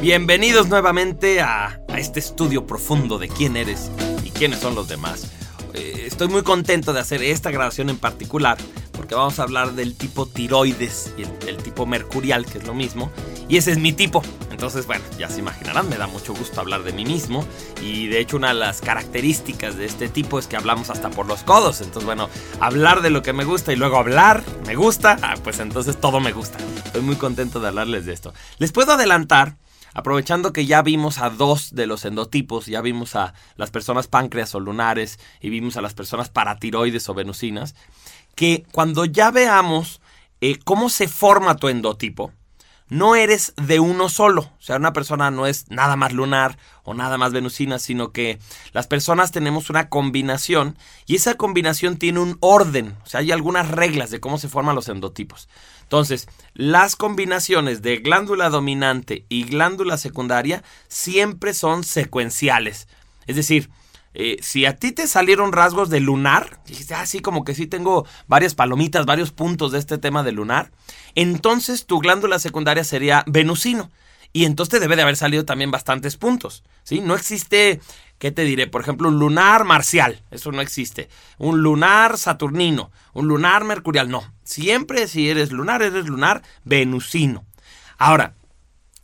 Bienvenidos nuevamente a, este estudio profundo de quién eres y quiénes son los demás. Eh, estoy muy contento de hacer esta grabación en particular porque vamos a hablar del tipo tiroides y el, tipo mercurial, que es lo mismo. Y ese es mi tipo. Entonces, bueno, ya se imaginarán, me da mucho gusto hablar de mí mismo. Y de hecho, una de las características de este tipo es que hablamos hasta por los codos. Entonces, bueno, hablar de lo que me gusta y luego hablar me gusta, ah, pues entonces todo me gusta. Estoy muy contento de hablarles de esto. Les puedo adelantar aprovechando que ya vimos a dos de los endotipos, ya vimos a las personas páncreas o lunares y vimos a las personas paratiroides o venusinas, que cuando ya veamos eh, cómo se forma tu endotipo, no eres de uno solo. O sea, una persona no es nada más lunar o nada más venusina, sino que las personas tenemos una combinación y esa combinación tiene un orden. O sea, hay algunas reglas de cómo se forman los endotipos. Entonces, las combinaciones de glándula dominante y glándula secundaria siempre son secuenciales. Es decir, eh, si a ti te salieron rasgos de lunar, dijiste, así ah, como que sí tengo varias palomitas, varios puntos de este tema de lunar, entonces tu glándula secundaria sería venusino. Y entonces te debe de haber salido también bastantes puntos. ¿sí? No existe, ¿qué te diré? Por ejemplo, un lunar marcial. Eso no existe. Un lunar saturnino. Un lunar mercurial. No. Siempre si eres lunar, eres lunar venusino. Ahora,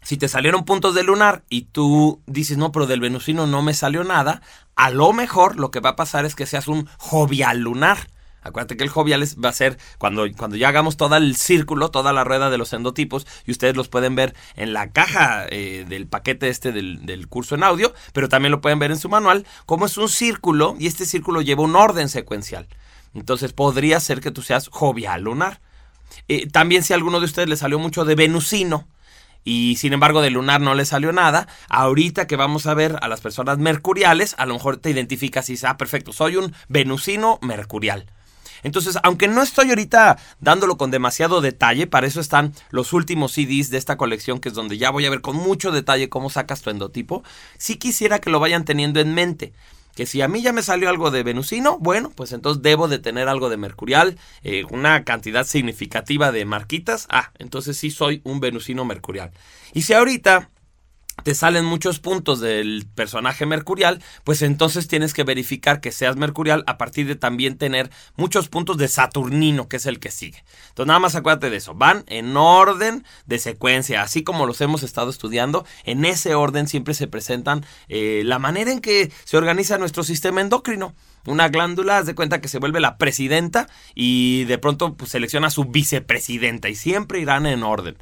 si te salieron puntos de lunar y tú dices, no, pero del venusino no me salió nada, a lo mejor lo que va a pasar es que seas un jovial lunar. Acuérdate que el jovial va a ser cuando, cuando ya hagamos todo el círculo, toda la rueda de los endotipos, y ustedes los pueden ver en la caja eh, del paquete este del, curso en audio, pero también lo pueden ver en su manual, como es un círculo, y este círculo lleva un orden secuencial. Entonces podría ser que tú seas jovial lunar. Eh, también si a alguno de ustedes le salió mucho de venusino, y sin embargo de lunar no le salió nada. Ahorita que vamos a ver a las personas mercuriales, a lo mejor te identificas y dices, ah, perfecto, soy un venusino mercurial. Entonces, aunque no estoy ahorita dándolo con demasiado detalle, para eso están los últimos CDs de esta colección, que es donde ya voy a ver con mucho detalle cómo sacas tu endotipo, sí quisiera que lo vayan teniendo en mente que si a mí ya me salió algo de venusino, bueno, pues entonces debo de tener algo de mercurial, eh, una cantidad significativa de marquitas, ah, entonces sí soy un venusino mercurial. Y si ahorita te salen muchos puntos del personaje mercurial, pues entonces tienes que verificar que seas mercurial a partir de también tener muchos puntos de Saturnino, que es el que sigue. Entonces nada más acuérdate de eso, van en orden de secuencia, así como los hemos estado estudiando, en ese orden siempre se presentan eh, la manera en que se organiza nuestro sistema endocrino. Una glándula, haz de cuenta que se vuelve la presidenta y de pronto pues, selecciona su vicepresidenta y siempre irán en orden.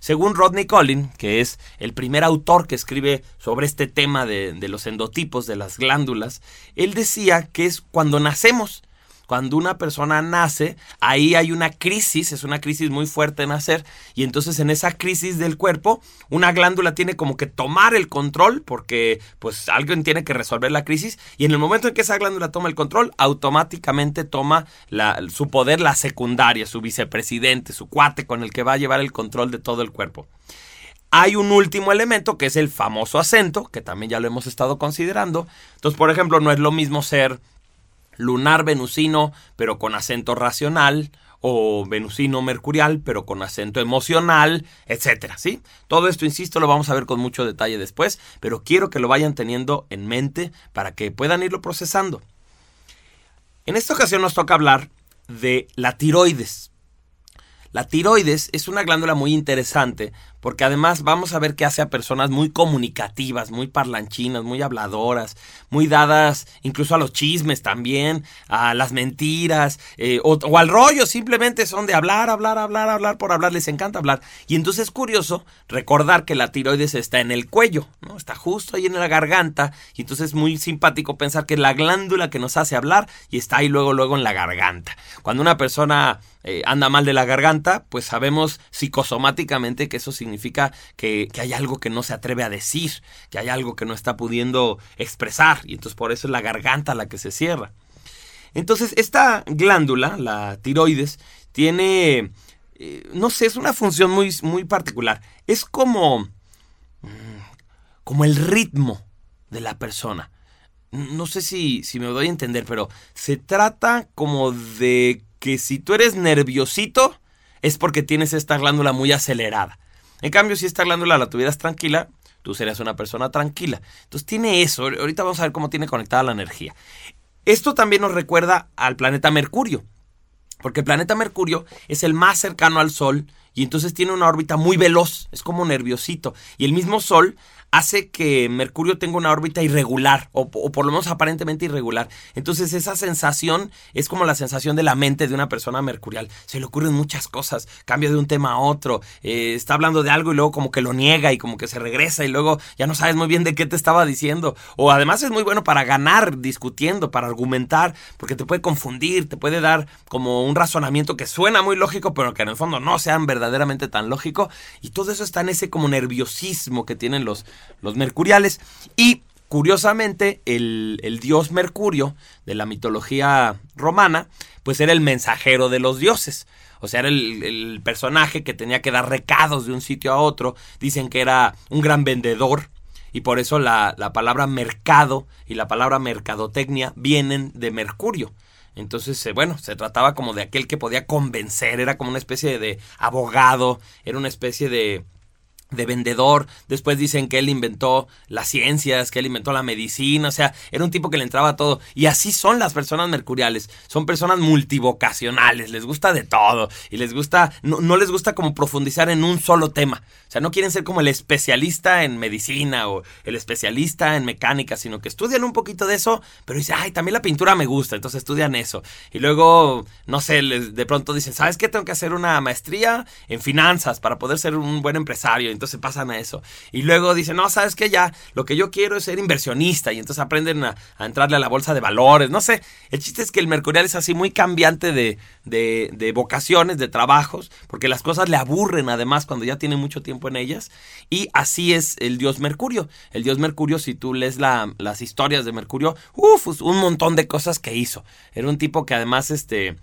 Según Rodney Collin, que es el primer autor que escribe sobre este tema de, de, los endotipos de las glándulas, él decía que es cuando nacemos. Cuando una persona nace, ahí hay una crisis, es una crisis muy fuerte de nacer, y entonces en esa crisis del cuerpo, una glándula tiene como que tomar el control, porque pues alguien tiene que resolver la crisis, y en el momento en que esa glándula toma el control, automáticamente toma su poder la secundaria, su vicepresidente, su cuate con el que va a llevar el control de todo el cuerpo. Hay un último elemento que es el famoso acento, que también ya lo hemos estado considerando. Entonces, por ejemplo, no es lo mismo ser lunar venusino, pero con acento racional, o venusino mercurial, pero con acento emocional, etcétera, ¿sí? Todo esto, insisto, lo vamos a ver con mucho detalle después, pero quiero que lo vayan teniendo en mente para que puedan irlo procesando. En esta ocasión nos toca hablar de la tiroides. La tiroides es una glándula muy interesante porque además vamos a ver que hace a personas muy comunicativas, muy parlanchinas, muy habladoras, muy dadas incluso a los chismes también, a las mentiras, eh, o, al rollo, simplemente son de hablar, hablar, hablar, hablar por hablar, les encanta hablar. Y entonces es curioso recordar que la tiroides está en el cuello, ¿no? Está justo ahí en la garganta, y entonces es muy simpático pensar que es la glándula que nos hace hablar y está ahí luego, luego en la garganta. Cuando una persona eh, anda mal de la garganta, pues sabemos psicosomáticamente que eso significa significa que, hay algo que no se atreve a decir, que hay algo que no está pudiendo expresar, y entonces por eso es la garganta la que se cierra. Entonces, esta glándula, la tiroides, tiene, eh, no sé, es una función muy, muy particular. Es como, mm, como el ritmo de la persona. No sé si, si me doy a entender, pero se trata como de que si tú eres nerviosito, es porque tienes esta glándula muy acelerada. En cambio, si esta glándula la tuvieras tranquila, tú serías una persona tranquila. Entonces tiene eso, ahorita vamos a ver cómo tiene conectada la energía. Esto también nos recuerda al planeta Mercurio, porque el planeta Mercurio es el más cercano al Sol y entonces tiene una órbita muy veloz, es como nerviosito. Y el mismo Sol hace que Mercurio tenga una órbita irregular, o, por lo menos aparentemente irregular. Entonces esa sensación es como la sensación de la mente de una persona mercurial. Se le ocurren muchas cosas, cambia de un tema a otro, eh, está hablando de algo y luego como que lo niega y como que se regresa y luego ya no sabes muy bien de qué te estaba diciendo. O además es muy bueno para ganar discutiendo, para argumentar, porque te puede confundir, te puede dar como un razonamiento que suena muy lógico, pero que en el fondo no sean verdaderamente tan lógico. Y todo eso está en ese como nerviosismo que tienen los, los mercuriales. Y curiosamente, el, dios Mercurio de la mitología romana, pues era el mensajero de los dioses. O sea, era el, personaje que tenía que dar recados de un sitio a otro. Dicen que era un gran vendedor. Y por eso la, la palabra mercado y la palabra mercadotecnia vienen de Mercurio. Entonces, eh, bueno, se trataba como de aquel que podía convencer, era como una especie de abogado, era una especie de, de vendedor, después dicen que él inventó las ciencias, que él inventó la medicina, o sea, era un tipo que le entraba a todo. Y así son las personas mercuriales, son personas multivocacionales, les gusta de todo y les gusta, no, no, les gusta como profundizar en un solo tema. O sea, no quieren ser como el especialista en medicina o el especialista en mecánica, sino que estudian un poquito de eso, pero dicen, ay, también la pintura me gusta, entonces estudian eso. Y luego, no sé, les, de pronto dicen, ¿sabes qué? Tengo que hacer una maestría en finanzas para poder ser un buen empresario entonces pasan a eso. Y luego dicen, no, sabes que ya, lo que yo quiero es ser inversionista y entonces aprenden a, entrarle a la bolsa de valores, no sé. El chiste es que el mercurial es así muy cambiante de, de, vocaciones, de trabajos, porque las cosas le aburren además cuando ya tiene mucho tiempo en ellas. Y así es el dios Mercurio. El dios Mercurio, si tú lees la, las historias de Mercurio, uff, un montón de cosas que hizo. Era un tipo que además, este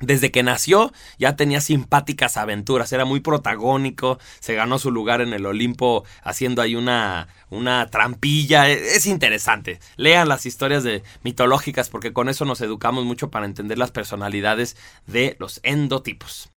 desde que nació ya tenía simpáticas aventuras, era muy protagónico, se ganó su lugar en el Olimpo haciendo ahí una, una trampilla, e, es interesante. Lean las historias de mitológicas porque con eso nos educamos mucho para entender las personalidades de los endotipos.